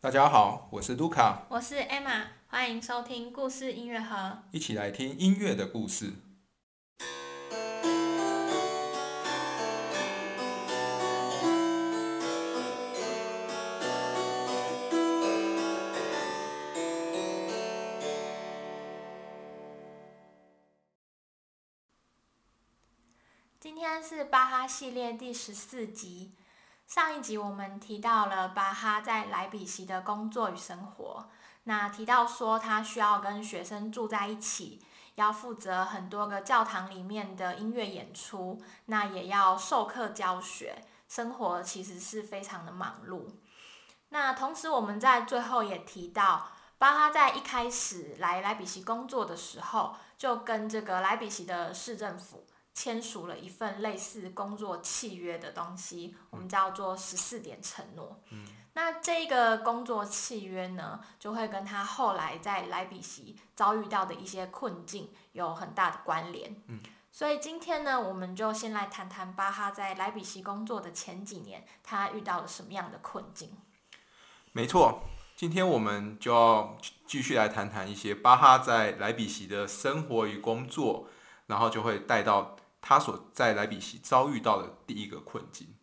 大家好，我是卢卡，我是 Emma，欢迎收听故事音乐盒。一起来听音乐的故事。今天是巴哈系列第十四集。上一集我们提到了巴哈在莱比锡的工作与生活，那提到说他需要跟学生住在一起，要负责很多个教堂里面的音乐演出，那也要授课教学，生活其实是非常的忙碌。那同时我们在最后也提到，巴哈在一开始来莱比锡工作的时候，就跟这个莱比锡的市政府。签署了一份类似工作契约的东西，我们叫做十四点承诺。嗯，那这个工作契约呢，就会跟他后来在莱比锡遭遇到的一些困境有很大的关联。嗯，所以今天呢，我们就先来谈谈巴哈在莱比锡工作的前几年，他遇到了什么样的困境。没错，今天我们就要继续来谈谈一些巴哈在莱比锡的生活与工作，然后就会带到。他所在莱比锡遭遇到的第一个困境。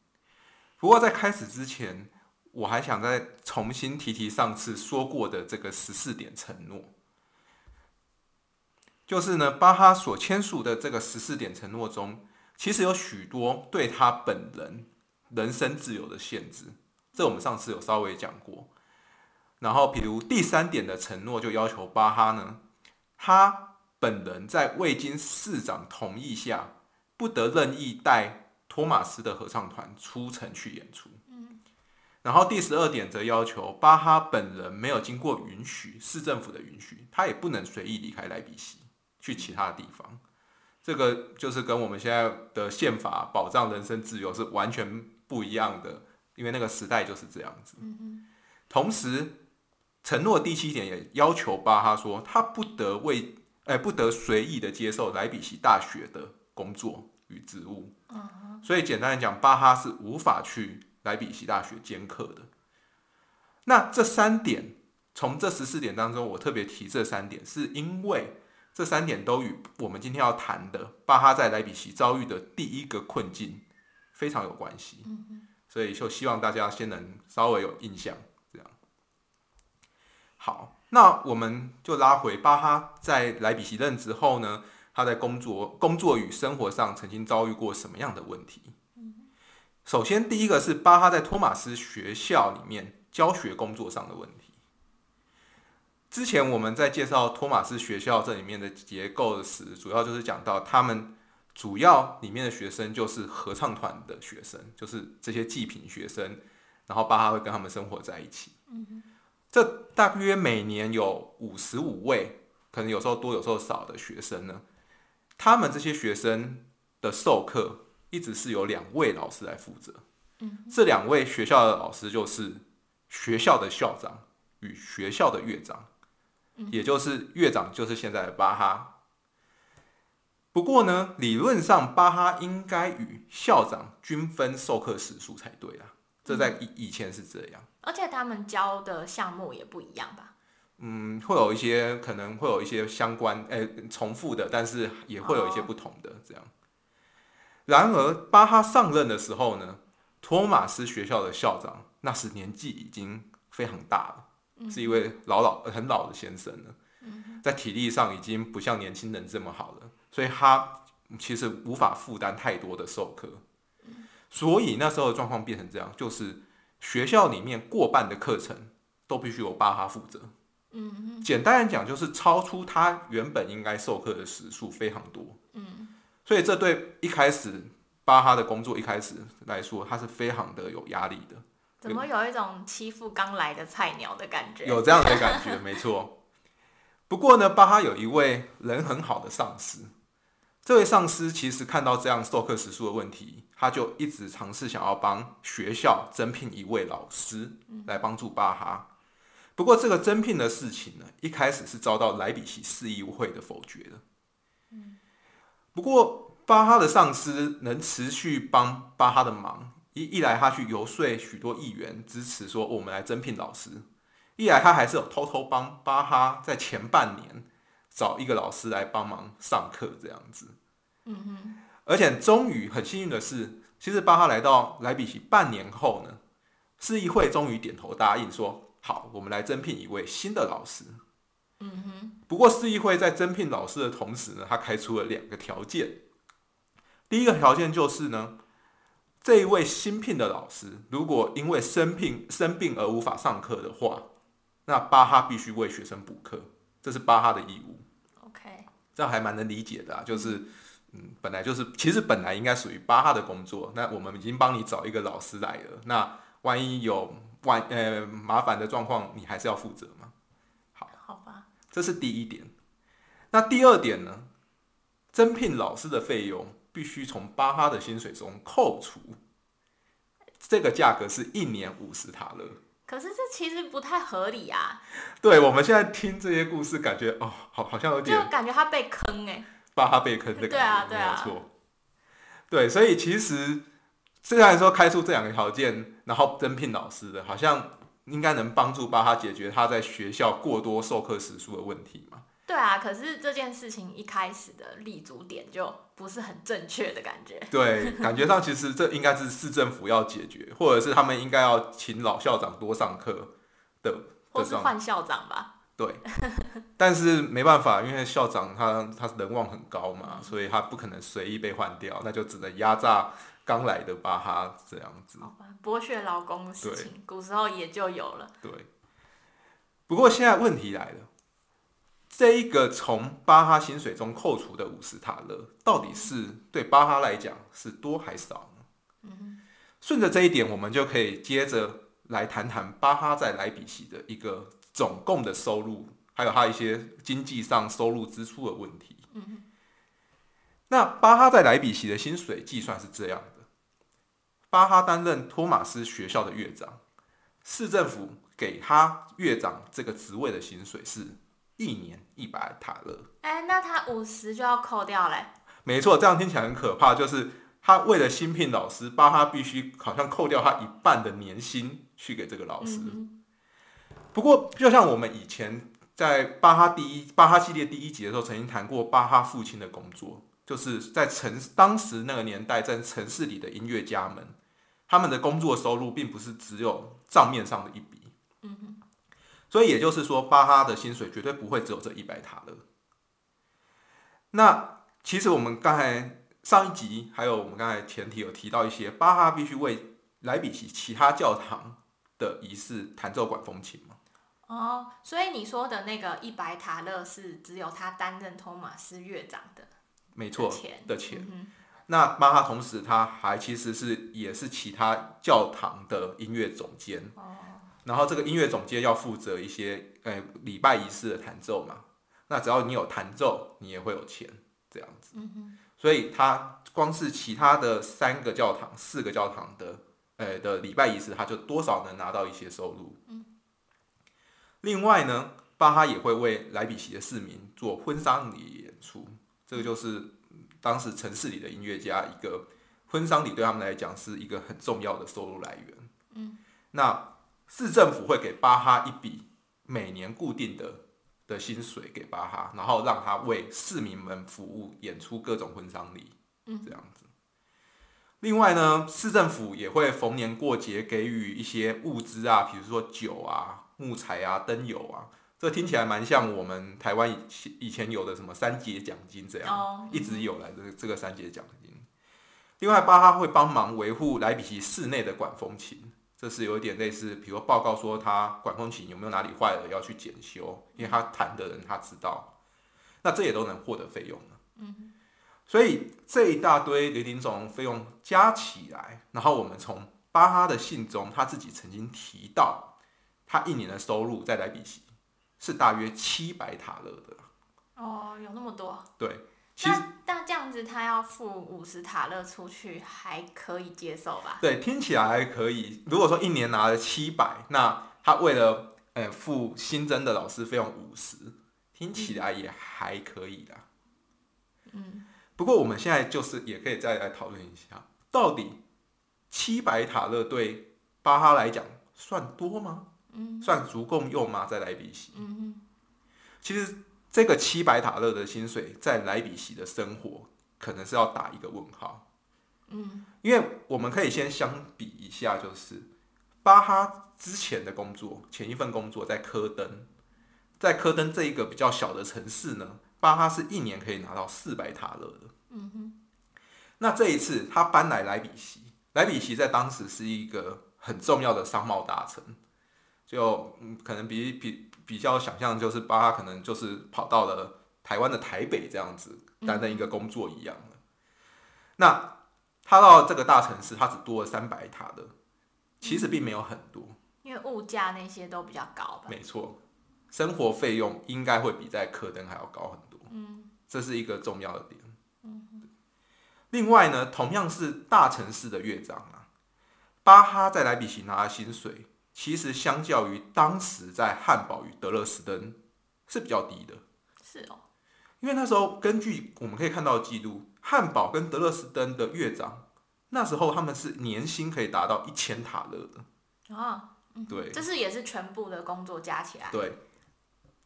不过在开始之前，我还想再重新提提上次说过的这个十四点承诺，就是呢，巴哈所签署的这个十四点承诺中，其实有许多对他本人人身自由的限制。这我们上次有稍微讲过。然后，比如第三点的承诺就要求巴哈呢，他本人在未经市长同意下。不得任意带托马斯的合唱团出城去演出。嗯，然后第十二点则要求巴哈本人没有经过允许，市政府的允许，他也不能随意离开莱比锡去其他地方。这个就是跟我们现在的宪法保障人身自由是完全不一样的，因为那个时代就是这样子。嗯同时，承诺第七点也要求巴哈说，他不得为，哎，不得随意的接受莱比锡大学的。工作与职务，所以简单来讲，巴哈是无法去莱比锡大学兼课的。那这三点，从这十四点当中，我特别提这三点，是因为这三点都与我们今天要谈的巴哈在莱比锡遭遇的第一个困境非常有关系。所以就希望大家先能稍微有印象。这样，好，那我们就拉回巴哈在莱比锡任职后呢？他在工作、工作与生活上曾经遭遇过什么样的问题？首先，第一个是巴哈在托马斯学校里面教学工作上的问题。之前我们在介绍托马斯学校这里面的结构时，主要就是讲到他们主要里面的学生就是合唱团的学生，就是这些祭品学生，然后巴哈会跟他们生活在一起。这大约每年有五十五位，可能有时候多，有时候少的学生呢。他们这些学生的授课一直是由两位老师来负责，嗯，这两位学校的老师就是学校的校长与学校的院长，也就是院长就是现在的巴哈。不过呢，理论上巴哈应该与校长均分授课时数才对啊，这在以以前是这样，而且他们教的项目也不一样吧。嗯，会有一些可能会有一些相关诶重复的，但是也会有一些不同的这样。然而巴哈上任的时候呢，托马斯学校的校长那时年纪已经非常大了，是一位老老很老的先生了，在体力上已经不像年轻人这么好了，所以他其实无法负担太多的授课，所以那时候的状况变成这样，就是学校里面过半的课程都必须由巴哈负责。嗯，简单来讲，就是超出他原本应该授课的时数非常多。嗯，所以这对一开始巴哈的工作一开始来说，他是非常的有压力的。怎么有一种欺负刚来的菜鸟的感觉？有这样的感觉，没错。不过呢，巴哈有一位人很好的上司，这位上司其实看到这样授课时数的问题，他就一直尝试想要帮学校增聘一位老师来帮助巴哈。不过，这个征聘的事情呢，一开始是遭到莱比锡市议会的否决的。不过巴哈的上司能持续帮巴哈的忙，一一来他去游说许多议员支持说我们来征聘老师，一来他还是有偷偷帮巴哈在前半年找一个老师来帮忙上课这样子。嗯哼，而且终于很幸运的是，其实巴哈来到莱比锡半年后呢，市议会终于点头答应说：“好，我们来征聘一位新的老师。”嗯哼，不过市议会在征聘老师的同时呢，他开出了两个条件。第一个条件就是呢，这一位新聘的老师如果因为生病生病而无法上课的话，那巴哈必须为学生补课，这是巴哈的义务。OK，这样还蛮能理解的啊，就是嗯，本来就是其实本来应该属于巴哈的工作，那我们已经帮你找一个老师来了，那万一有万呃麻烦的状况，你还是要负责嘛。好好吧，这是第一点。那第二点呢？征聘老师的费用必须从巴哈的薪水中扣除，这个价格是一年五十塔勒。可是这其实不太合理啊，对，我们现在听这些故事，感觉哦，好好像有点就点感觉他被坑哎、巴哈被坑的对啊感觉，对啊没有错。对，所以其实虽然说开出这两个条件，然后增聘老师的，好像应该能帮助巴哈解决他在学校过多授课时数的问题嘛。对啊，可是这件事情一开始的立足点就不是很正确的感觉。对，感觉上其实这应该是市政府要解决，或者是他们应该要请老校长多上课的或是换校长吧，对，但是没办法，因为校长他他人望很高嘛，所以他不可能随意被换掉，那就只能压榨刚来的巴哈这样子。好吧，剥削劳工的事情，古时候也就有了。对，不过现在问题来了，这一个从巴哈薪水中扣除的五十塔勒，到底是对巴哈来讲是多还少呢？嗯顺着这一点，我们就可以接着来谈谈巴哈在莱比锡的一个总共的收入，还有他一些经济上收入支出的问题。嗯那巴哈在莱比锡的薪水计算是这样的：巴哈担任托马斯学校的院长，市政府给他院长这个职位的薪水是一年一百塔勒。哎、那他五十就要扣掉嘞。没错，这样听起来很可怕，就是他为了新聘老师，巴哈必须好像扣掉他一半的年薪去给这个老师。嗯不过，就像我们以前在巴哈第一巴哈系列第一集的时候，曾经谈过巴哈父亲的工作，就是在城当时那个年代，在城市里的音乐家们，他们的工作收入并不是只有账面上的一笔。所以也就是说，巴哈的薪水绝对不会只有这一百塔勒。那其实我们刚才上一集还有我们刚才前提有提到一些，巴哈必须为莱比锡其他教堂的仪式弹奏管风琴嘛。哦，所以你说的那个一百塔勒是只有他担任托马斯乐长的没错的钱的钱。嗯那巴哈同时他还其实是也是其他教堂的音乐总监，哦，然后这个音乐总监要负责一些呃礼拜仪式的弹奏嘛。那只要你有弹奏，你也会有钱这样子。嗯所以他光是其他的三个教堂、四个教堂的呃的礼拜仪式，他就多少能拿到一些收入。另外呢，巴哈也会为莱比锡的市民做婚丧礼演出，这个就是嗯当时城市里的音乐家一个婚丧礼对他们来讲是一个很重要的收入来源。嗯，那市政府会给巴哈一笔每年固定的的薪水给巴哈，然后让他为市民们服务，演出各种婚丧礼，这样子。另外呢，市政府也会逢年过节给予一些物资啊，比如说酒啊、木材啊、灯油啊，这听起来蛮像我们台湾以前以前有的什么三节奖金这样，哦一直有来的这个三节奖金。另外，巴哈会帮忙维护莱比锡室内的管风琴，这是有一点类似，比如报告说他管风琴有没有哪里坏了要去检修，因为他弹的人他知道，那这也都能获得费用所以这一大堆零零总总费用加起来，然后我们从巴哈的信中他自己曾经提到，他一年的收入在莱比锡是大约七百塔勒的。哦，有那么多。对，其实那那这样子，他要付五十塔勒出去，还可以接受吧？对，听起来还可以。如果说一年拿了七百，那他为了呃付新增的老师费用五十，听起来也还可以啦。嗯，不过我们现在就是也可以再来讨论一下，到底七百塔勒对巴哈来讲算多吗？嗯算足够用吗？在莱比锡，嗯其实这个七百塔勒的薪水在莱比锡的生活，可能是要打一个问号。嗯因为我们可以先相比一下，就是巴哈之前的工作，前一份工作在科登，在科登这一个比较小的城市呢，巴哈是一年可以拿到四百塔勒的。嗯哼，那这一次他搬来莱比锡，莱比锡在当时是一个很重要的商贸大城，就嗯可能比比比较想象就是巴哈可能就是跑到了台湾的台北这样子担任一个工作一样的。那他到这个大城市，他只多了三百塔的，其实并没有很多，因为物价那些都比较高吧。没错，生活费用应该会比在科登还要高很多。嗯这是一个重要的点。另外呢，同样是大城市的乐章啊，巴哈在莱比锡拿的薪水，其实相较于当时在汉堡与德勒斯登是比较低的。是哦，因为那时候根据我们可以看到的记录，汉堡跟德勒斯登的乐长那时候他们是年薪可以达到一千塔勒的。啊，对这是也是全部的工作加起来。对，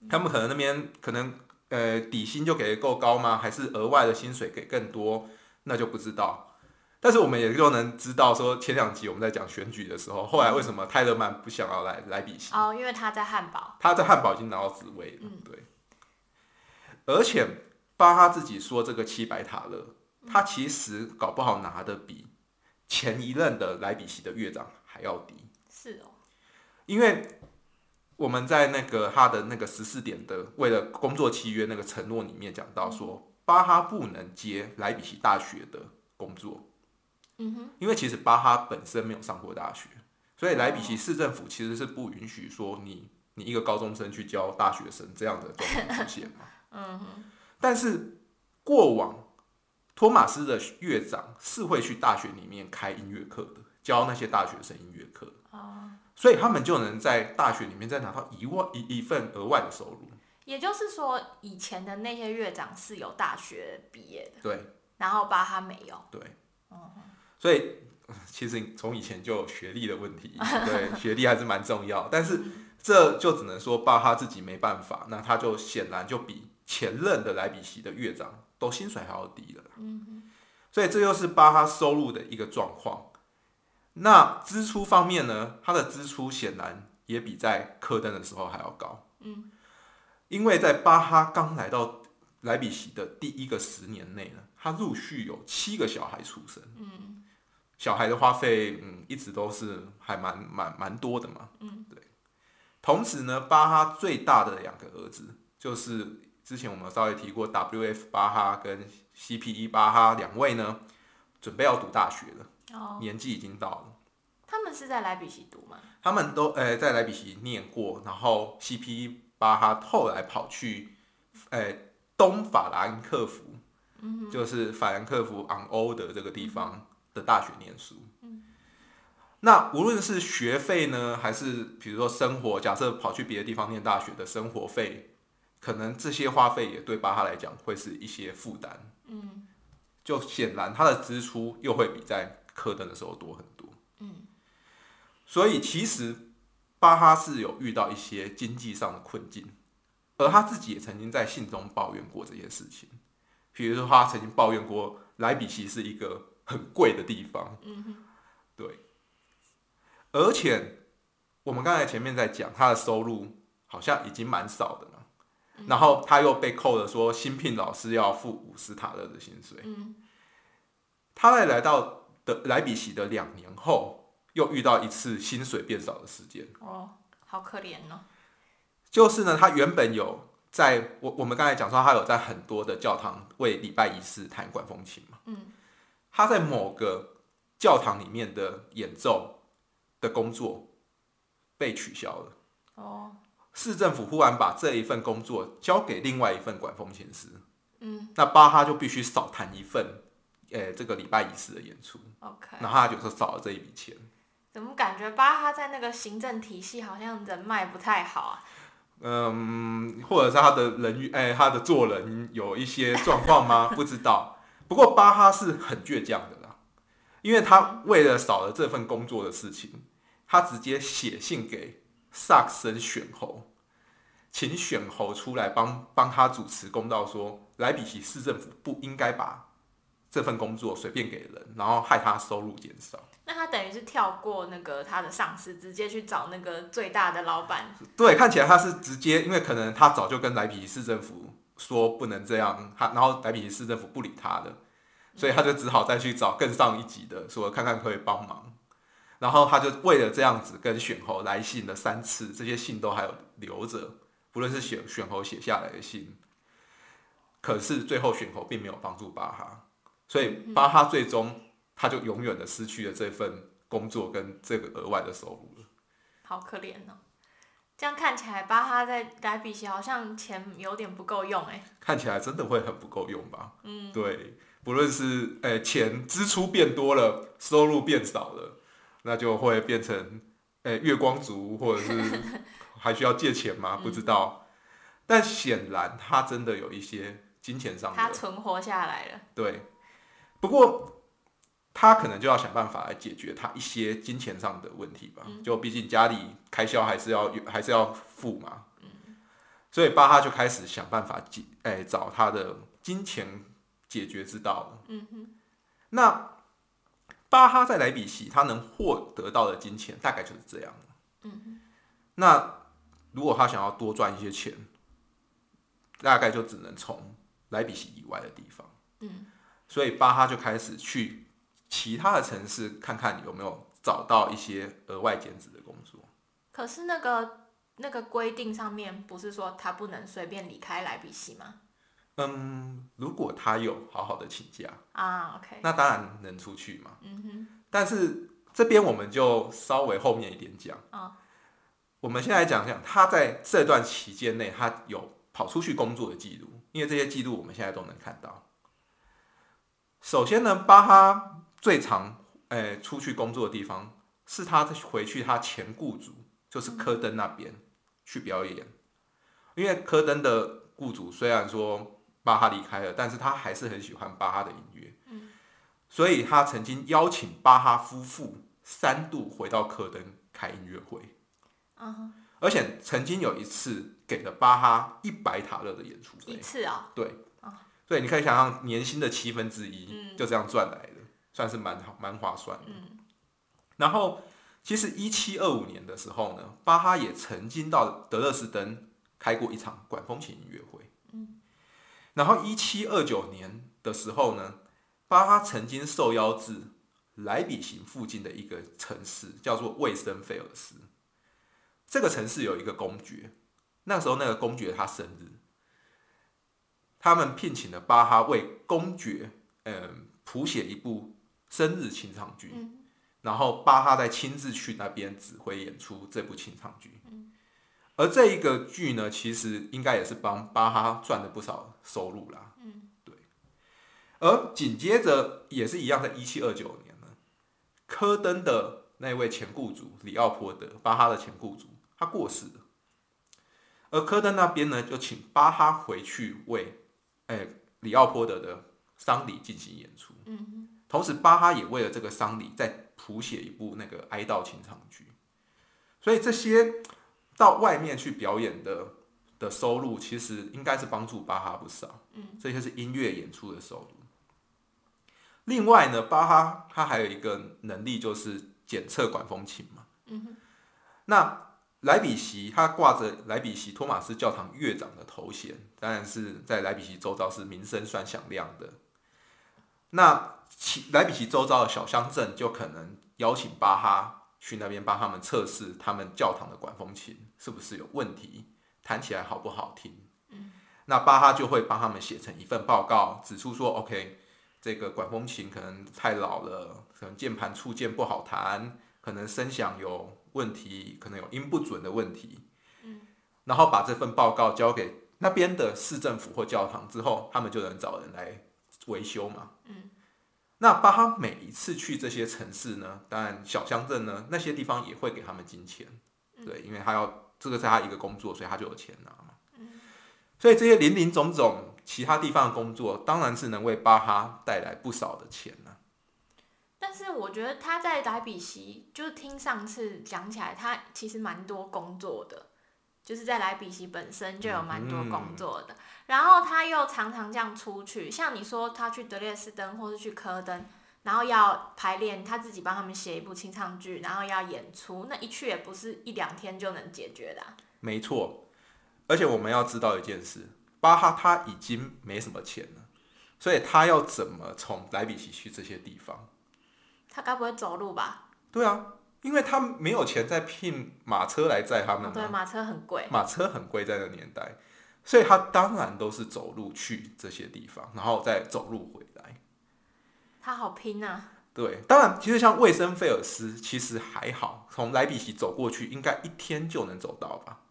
他们可能那边可能呃底薪就给的够高吗？还是额外的薪水给更多？那就不知道。但是我们也就能知道说，前两集我们在讲选举的时候，后来为什么泰勒曼不想要来莱比锡？哦，因为他在汉堡。他在汉堡已经拿到职位了，嗯对。而且巴哈自己说，这个七百塔勒，他其实搞不好拿的比前一任的莱比锡的乐长还要低。是哦，因为我们在那个他的那个十四点的为了工作契约那个承诺里面讲到说，巴哈不能接莱比锡大学的工作，嗯哼，因为其实巴哈本身没有上过大学，所以莱比锡市政府其实是不允许说你你一个高中生去教大学生这样的状况出现嘛。嗯哼，但是过往托马斯的乐长是会去大学里面开音乐课的，教那些大学生音乐课。所以他们就能在大学里面再拿到一万一一份额外的收入。也就是说，以前的那些乐长是有大学毕业的，对。然后巴哈没有。对，所以呃其实从以前就有学历的问题，对学历还是蛮重要。但是这就只能说巴哈自己没办法，那他就显然就比前任的莱比锡的乐长都薪水还要低了嗯。所以这又是巴哈收入的一个状况。那支出方面呢，他的支出显然也比在科登的时候还要高。嗯，因为在巴哈刚来到莱比锡的第一个十年内呢，他陆续有七个小孩出生。嗯，小孩的花费，嗯，一直都是还蛮蛮蛮多的嘛。嗯，对。同时呢，巴哈最大的两个儿子，就是之前我们稍微提过 W.F. 巴哈跟 C.P.E. 巴哈两位呢，准备要读大学了，哦，年纪已经到了。他们是在莱比锡读吗？他们都呃在莱比锡念过，然后 C.P.E. 巴哈后来跑去呃东法兰克福，嗯就是法兰克福昂欧的这个地方的大学念书。嗯那无论是学费呢，还是比如说生活，假设跑去别的地方念大学的生活费，可能这些花费也对巴哈来讲会是一些负担。嗯就显然他的支出又会比在科登的时候多很多。嗯，所以其实巴哈是有遇到一些经济上的困境，而他自己也曾经在信中抱怨过这些事情。比如说，他曾经抱怨过莱比锡是一个很贵的地方，嗯哼，对，而且我们刚才前面在讲他的收入好像已经蛮少的嘛，然后他又被扣了说新聘老师要付五十塔勒的薪水。嗯他在来到的莱比锡的两年后，又遇到一次薪水变少的事件。哦，好可怜哦。就是呢，他原本有在我我们刚才讲说，他有在很多的教堂为礼拜仪式弹管风琴嘛。嗯。他在某个教堂里面的演奏的工作被取消了。哦，市政府忽然把这一份工作交给另外一份管风琴师，嗯那巴哈就必须少弹一份，呃，这个礼拜仪式的演出，，OK。然后他就说少了这一笔钱。怎么感觉巴哈在那个行政体系好像人脉不太好啊？嗯，或者是他的人与哎、他的做人有一些状况吗？不知道。不过巴哈是很倔强的啦，因为他为了少了这份工作的事情，他直接写信给萨克森选侯，请选侯出来帮帮他主持公道，说莱比锡市政府不应该把这份工作随便给人，然后害他收入减少。那他等于是跳过那个他的上司，直接去找那个最大的老板。对，看起来他是直接，因为可能他早就跟莱比锡市政府说不能这样，他然后莱比锡市政府不理他的，所以他就只好再去找更上一级的，说看看可以帮忙。然后他就为了这样子跟选侯来信了三次，这些信都还有留着，不论是选选侯写下来的信，可是最后选侯并没有帮助巴哈，所以巴哈最终。他就永远的失去了这份工作跟这个额外的收入了，好可怜哦！这样看起来，巴哈在莱比锡好像钱有点不够用哎。看起来真的会很不够用吧？嗯，对，不论是诶钱支出变多了，收入变少了，那就会变成诶月光族，或者是 还需要借钱吗？不知道。但显然他真的有一些金钱上的，他存活下来了。对，不过。他可能就要想办法来解决他一些金钱上的问题吧，就毕竟家里开销还是要还是要付嘛，所以巴哈就开始想办法解，哎，找他的金钱解决之道了。嗯哼，那巴哈在莱比锡他能获得到的金钱大概就是这样嗯哼，那如果他想要多赚一些钱，大概就只能从莱比锡以外的地方。嗯，所以巴哈就开始去。其他的城市看看有没有找到一些额外兼职的工作。可是那个那个规定上面不是说他不能随便离开莱比锡吗？嗯，如果他有好好的请假啊，OK，那当然能出去嘛。嗯哼。但是这边我们就稍微后面一点讲啊。我们先来讲讲他在这段期间内他有跑出去工作的记录，因为这些记录我们现在都能看到。首先呢，巴哈。最常诶出去工作的地方是他回去他前雇主，就是科登那边去表演。因为科登的雇主虽然说巴哈离开了，但是他还是很喜欢巴哈的音乐。嗯，所以他曾经邀请巴哈夫妇三度回到科登开音乐会。而且曾经有一次给了巴哈一百塔勒的演出费。一次啊？对。所以你可以想象年薪的七分之一就这样赚来的。算是蛮蛮划算的。然后，其实一七二五年的时候呢，巴哈也曾经到德勒斯登开过一场管风琴音乐会。嗯。然后一七二九年的时候呢，巴哈曾经受邀至莱比锡附近的一个城市，叫做魏森菲尔斯。这个城市有一个公爵，那时候那个公爵他生日，他们聘请了巴哈为公爵嗯谱写一部。生日清唱剧，然后巴哈再亲自去那边指挥演出这部清唱剧，而这一个剧呢，其实应该也是帮巴哈赚了不少收入啦。嗯，对。而紧接着也是一样，在一七二九年呢，科登的那位前雇主里奥波德，巴哈的前雇主，他过世了，而科登那边呢，就请巴哈回去为哎里奥波德的丧礼进行演出。嗯。同时，巴哈也为了这个丧礼再谱写一部那个哀悼情唱剧，所以这些到外面去表演的的收入，其实应该是帮助巴哈不少。嗯，这些是音乐演出的收入。另外呢，巴哈他还有一个能力，就是检测管风琴嘛。那莱比锡他挂着莱比锡托马斯教堂乐长的头衔，当然是在莱比锡周遭是名声算响亮的。那其莱比锡周遭的小乡镇就可能邀请巴哈去那边帮他们测试他们教堂的管风琴是不是有问题，弹起来好不好听。嗯，那巴哈就会帮他们写成一份报告，指出说，OK，这个管风琴可能太老了，可能键盘触键不好弹，可能声响有问题，可能有音不准的问题。嗯，然后把这份报告交给那边的市政府或教堂之后，他们就能找人来维修嘛。嗯。那巴哈每一次去这些城市呢，当然小乡镇呢，那些地方也会给他们金钱，对，因为他要这个是他一个工作，所以他就有钱拿嘛。所以这些林林总总其他地方的工作，当然是能为巴哈带来不少的钱呢。但是我觉得他在莱比锡，就是听上次讲起来，他其实蛮多工作的，就是在莱比锡本身就有蛮多工作的。然后他又常常这样出去，像你说他去德列斯登或是去科登，然后要排练，他自己帮他们写一部清唱剧，然后要演出，那一去也不是一两天就能解决的啊、没错，而且我们要知道一件事，巴哈他已经没什么钱了，所以他要怎么从莱比锡去这些地方？他该不会走路吧？对啊，因为他没有钱再聘马车来载他哦，们、对，啊，马车很贵。马车很贵，在那个年代，所以他当然都是走路去这些地方，然后再走路回来。他好拼啊！对，当然，其实像卫生费尔斯其实还好，从莱比锡走过去应该一天就能走到吧。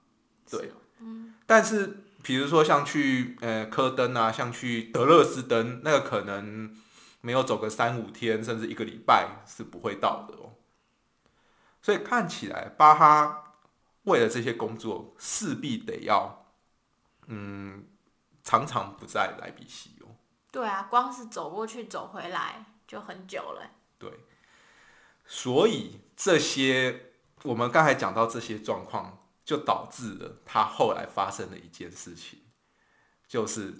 对是哦，但是比如说像去呃科登啊，像去德勒斯登，那个可能没有走个三五天，甚至一个礼拜是不会到的哦。所以看起来巴哈为了这些工作，势必得要嗯常常不在莱比锡哦。对啊，光是走过去走回来就很久了。对，所以这些我们刚才讲到这些状况，就导致了他后来发生的一件事情，就是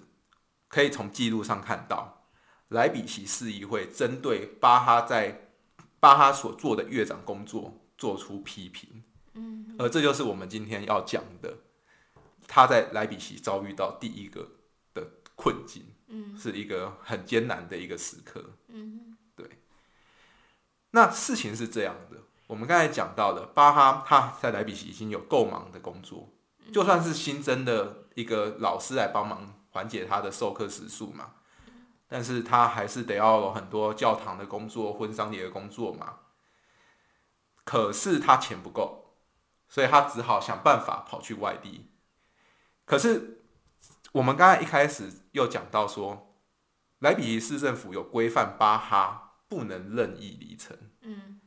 可以从记录上看到，莱比锡市议会针对巴哈在巴哈所做的乐长工作做出批评。嗯，而这就是我们今天要讲的，他在莱比锡遭遇到第一个的困境，嗯，是一个很艰难的一个时刻。对那事情是这样的，我们刚才讲到了巴哈他在莱比锡已经有够忙的工作，就算是新增的一个老师来帮忙缓解他的授课时数嘛，但是他还是得要有很多教堂的工作、婚丧礼的工作嘛。可是他钱不够，所以他只好想办法跑去外地。可是我们刚才一开始又讲到说，莱比锡市政府有规范巴哈不能任意离城。嗯，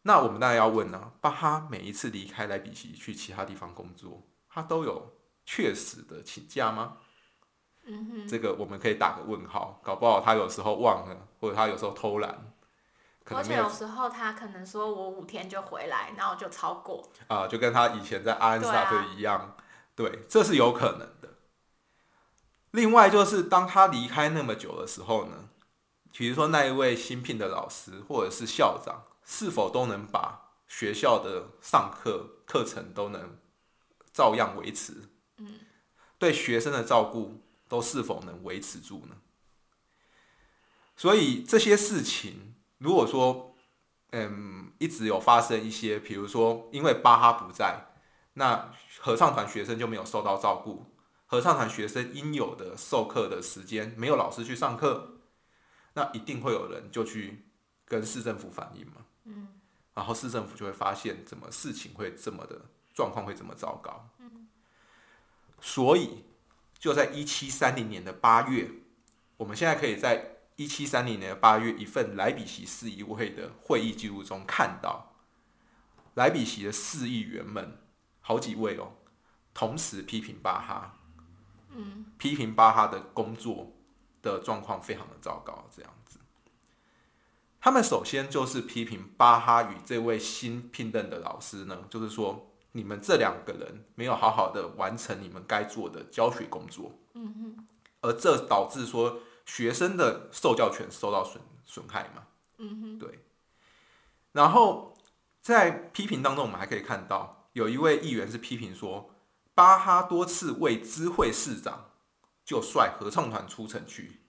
那我们当然要问呢、巴哈每一次离开莱比锡去其他地方工作，他都有确实的请假吗？嗯哼，这个我们可以打个问号，搞不好他有时候忘了，或者他有时候偷懒，而且有时候他可能说我五天就回来，然后就超过。啊、就跟他以前在阿恩斯特一样，对，这是有可能的。另外就是当他离开那么久的时候呢，比如说那一位新聘的老师或者是校长，是否都能把学校的上课课程都能照样维持？嗯，对学生的照顾都是否能维持住呢？所以这些事情，如果说嗯，一直有发生一些，比如说因为巴哈不在，那合唱团学生就没有受到照顾，合唱团学生应有的授课的时间没有老师去上课，那一定会有人就去跟市政府反映嘛，嗯，然后市政府就会发现怎么事情会这么的状况会这么糟糕，嗯，所以就在一七三零年的八月，我们现在可以在一七三零年的八月，一份莱比锡市议会的会议记录中看到，莱比锡的市议员们好几位哦，同时批评巴哈，嗯，批评巴哈的工作的状况非常的糟糕，这样子。他们首先就是批评巴哈与这位新聘任的老师呢，就是说你们这两个人没有好好的完成你们该做的教学工作，嗯哼，而这导致说。学生的受教权受到损损害嘛？嗯哼，对。然后在批评当中，我们还可以看到，有一位议员是批评说，巴哈多次为知会市长就率合唱团出城去。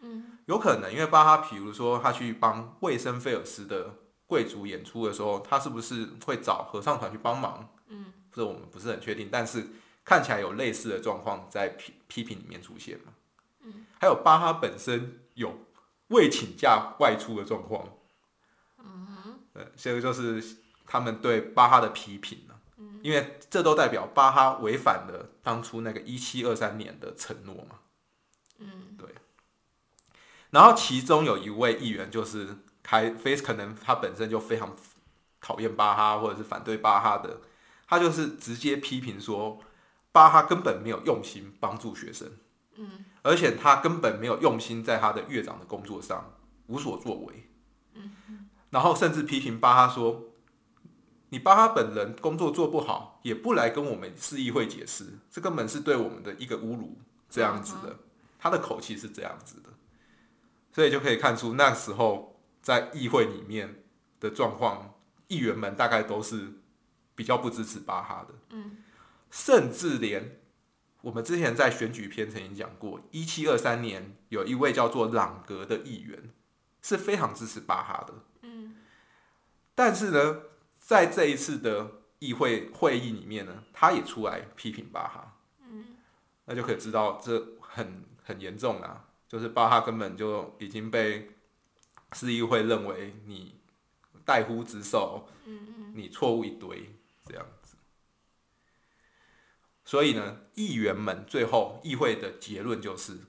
嗯，有可能因为巴哈，比如说他去帮卫生菲尔斯的贵族演出的时候，他是不是会找合唱团去帮忙？嗯，这我们不是很确定，但是看起来有类似的状况在批批评里面出现嘛。嗯还有巴哈本身有未请假外出的状况，嗯哼，呃，这个就是他们对巴哈的批评了，嗯，因为这都代表巴哈违反了当初那个一七二三年的承诺嘛，嗯，对。然后其中有一位议员就是开非可能他本身就非常讨厌巴哈或者是反对巴哈的，他就是直接批评说巴哈根本没有用心帮助学生。嗯而且他根本没有用心在他的乐长的工作上无所作为，嗯然后甚至批评巴哈说：“你巴哈本人工作做不好，也不来跟我们市议会解释，这根本是对我们的一个侮辱。”这样子的，他的口气是这样子的，所以就可以看出那时候在议会里面的状况，议员们大概都是比较不支持巴哈的。嗯，甚至连我们之前在选举篇曾经讲过，一七二三年有一位叫做朗格的议员是非常支持巴哈的。嗯，但是呢，在这一次的议会会议里面呢，他也出来批评巴哈。嗯，那就可以知道这很很严重啊，就是巴哈根本就已经被市议会认为你怠忽职守，嗯嗯，你错误一堆这样子。所以呢，议员们最后议会的结论就是，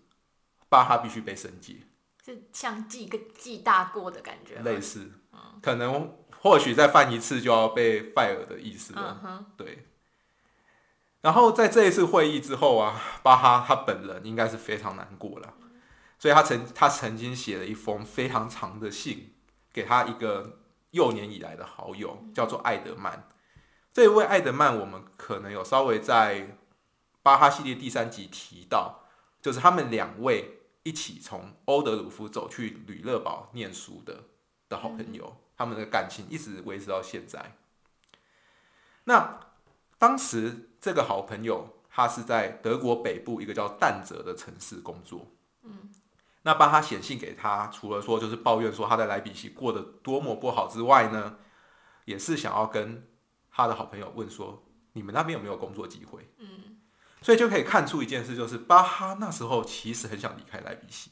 巴哈必须被升级，是像记个记大过的感觉吗。类似，可能或许再犯一次就要被 fire 的意思了。对。然后在这一次会议之后啊，巴哈他本人应该是非常难过了，所以他曾他曾经写了一封非常长的信给他一个幼年以来的好友，叫做艾德曼。这一位艾德曼，我们可能有稍微在巴哈系列第三集提到，就是他们两位一起从欧德鲁夫走去吕勒堡念书的的好朋友，他们的感情一直维持到现在。那当时这个好朋友，他是在德国北部一个叫淡泽的城市工作。嗯，那巴哈写信给他，除了说就是抱怨说他在莱比锡过得多么不好之外呢，也是想要跟他的好朋友问说，你们那边有没有工作机会？嗯，所以就可以看出一件事，就是巴哈那时候其实很想离开莱比锡。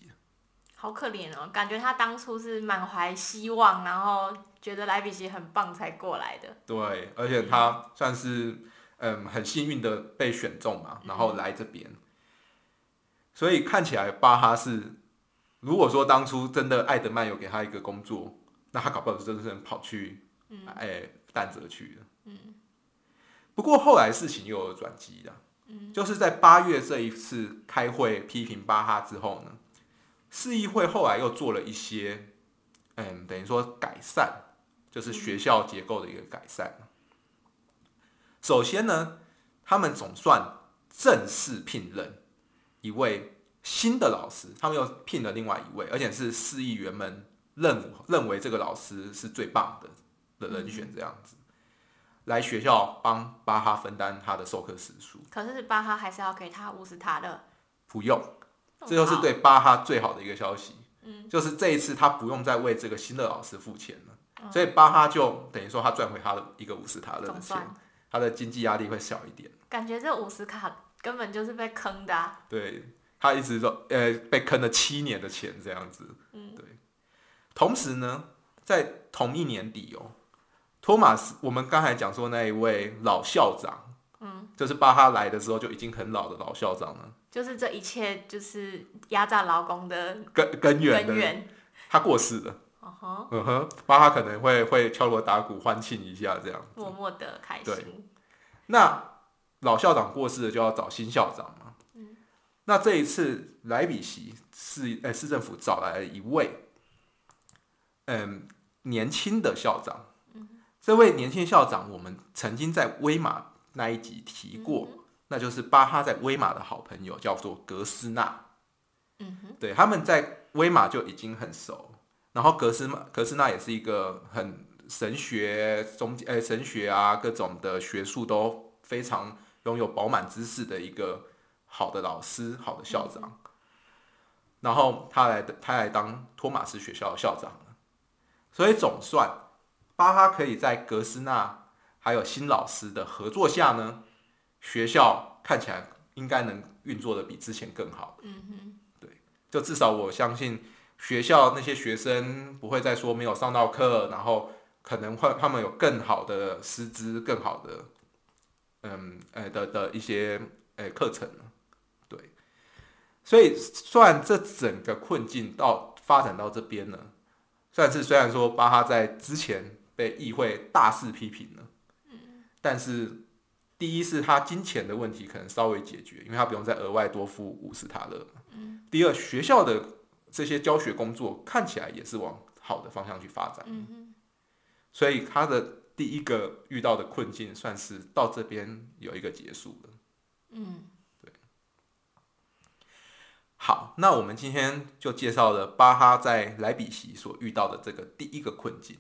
好可怜哦，感觉他当初是满怀希望，然后觉得莱比锡很棒才过来的。对，而且他算是嗯很幸运的被选中嘛，然后来这边，所以看起来巴哈是，如果说当初真的艾德曼有给他一个工作，那他搞不好是真的是跑去嗯哎淡泽去了。嗯不过后来事情又有转机了，嗯就是在八月这一次开会批评巴哈之后呢，市议会后来又做了一些，嗯，等于说改善，就是学校结构的一个改善。首先呢，他们总算正式聘任一位新的老师，他们又聘了另外一位，而且是市议员们认认为这个老师是最棒的的人选，这样子。来学校帮巴哈分担他的授课时数，可是巴哈还是要给他乌斯塔勒，不用，么这就是好对巴哈最好的一个消息。嗯，就是这一次他不用再为这个新的老师付钱了，嗯所以巴哈就等于说他赚回他的一个五十塔勒的钱，他的经济压力会小一点。感觉这五十卡根本就是被坑的、啊。对他一直说，呃，被坑了七年的钱这样子。嗯，对。同时呢，在同一年底哦，托马斯，我们刚才讲说那一位老校长，嗯，就是巴哈来的时候就已经很老的老校长了，就是这一切就是压榨劳工的根根源，根源。他过世了。嗯哼，巴哈可能会会敲锣打鼓欢庆一下这样。默默的开对心。那老校长过世了，就要找新校长嘛。嗯那这一次莱比锡市呃市政府找来了一位，嗯，年轻的校长。嗯这位年轻校长，我们曾经在威马那一集提过，嗯那就是巴哈在威马的好朋友，叫做格斯纳。嗯哼，对，他们在威马就已经很熟。然后格斯纳格斯纳也是一个很神学中呃神学啊各种的学术都非常拥有饱满知识的一个好的老师，好的校长。然后他来他来当托马斯学校的校长了，所以总算巴哈可以在格斯纳还有新老师的合作下呢，学校看起来应该能运作的比之前更好。嗯哼，就至少我相信学校那些学生不会再说没有上到课，然后可能会他们有更好的师资、更好的嗯呃的的一些呃课程了。对，所以算这整个困境到发展到这边呢，算是虽然说巴哈在之前被议会大肆批评了，但是。第一是他金钱的问题可能稍微解决，因为他不用再额外多付五十塔勒嗯。第二，学校的这些教学工作看起来也是往好的方向去发展。嗯，所以他的第一个遇到的困境算是到这边有一个结束了。嗯，好，那我们今天就介绍了巴哈在莱比锡所遇到的这个第一个困境。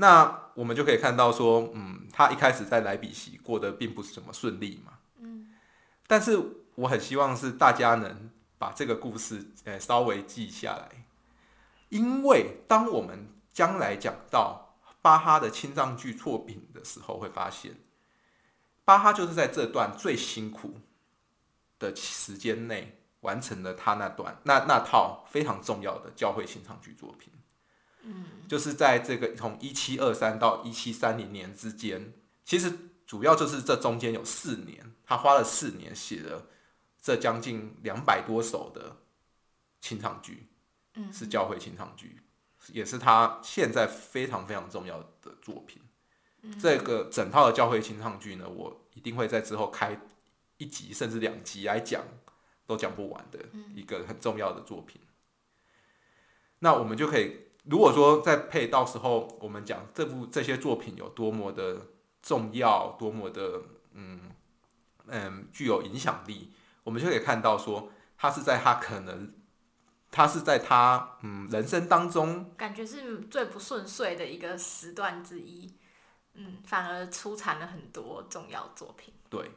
那我们就可以看到说，嗯，他一开始在莱比锡过得并不是怎么顺利嘛。嗯，但是我很希望是大家能把这个故事呃稍微记下来，因为当我们将来讲到巴哈的青藏剧作品的时候，会发现巴哈就是在这段最辛苦的时间内完成了他那段那那套非常重要的教会清唱剧作品。就是在这个从一七二三到一七三零年之间，其实主要就是这中间有四年，他花了四年写了这将近两百多首的清唱剧，嗯是教会清唱剧，也是他现在非常非常重要的作品。这个整套的教会清唱剧呢，我一定会在之后开一集甚至两集来讲，都讲不完的一个很重要的作品。那我们就可以，如果说再配到时候我们讲这部这些作品有多么的重要，多么的嗯嗯具有影响力，我们就可以看到说，他是在他可能，他是在他嗯人生当中感觉是最不顺遂的一个时段之一。嗯，反而出产了很多重要作品。对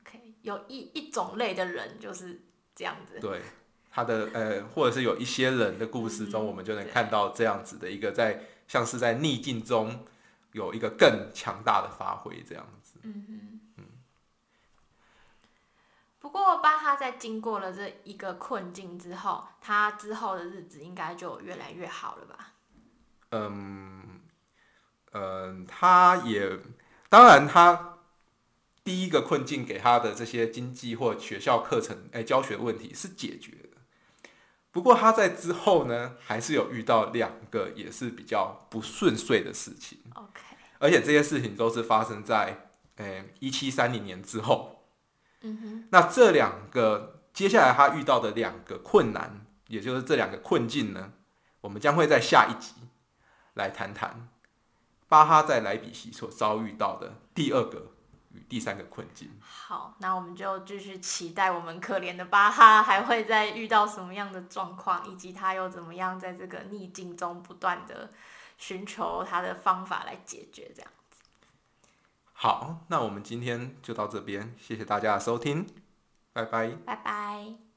OK，有一一种类的人就是这样子。对他的呃，或者是有一些人的故事中，嗯我们就能看到这样子的一个在像是在逆境中有一个更强大的发挥这样子。嗯哼，不过巴哈在经过了这一个困境之后，他之后的日子应该就越来越好了吧？嗯嗯，他也当然他第一个困境给他的这些经济或学校课程哎、教学问题是解决的，不过他在之后呢，还是有遇到两个也是比较不顺遂的事情。OK，而且这些事情都是发生在诶一七三零年之后。嗯哼，那这两个接下来他遇到的两个困难，也就是这两个困境呢，我们将会在下一集来谈谈巴哈在莱比锡所遭遇到的第二个与第三个困境。好，那我们就继续期待我们可怜的巴哈还会再遇到什么样的状况，以及他又怎么样在这个逆境中不断的寻求他的方法来解决这样子。好，那我们今天就到这边，谢谢大家的收听，拜拜。拜拜。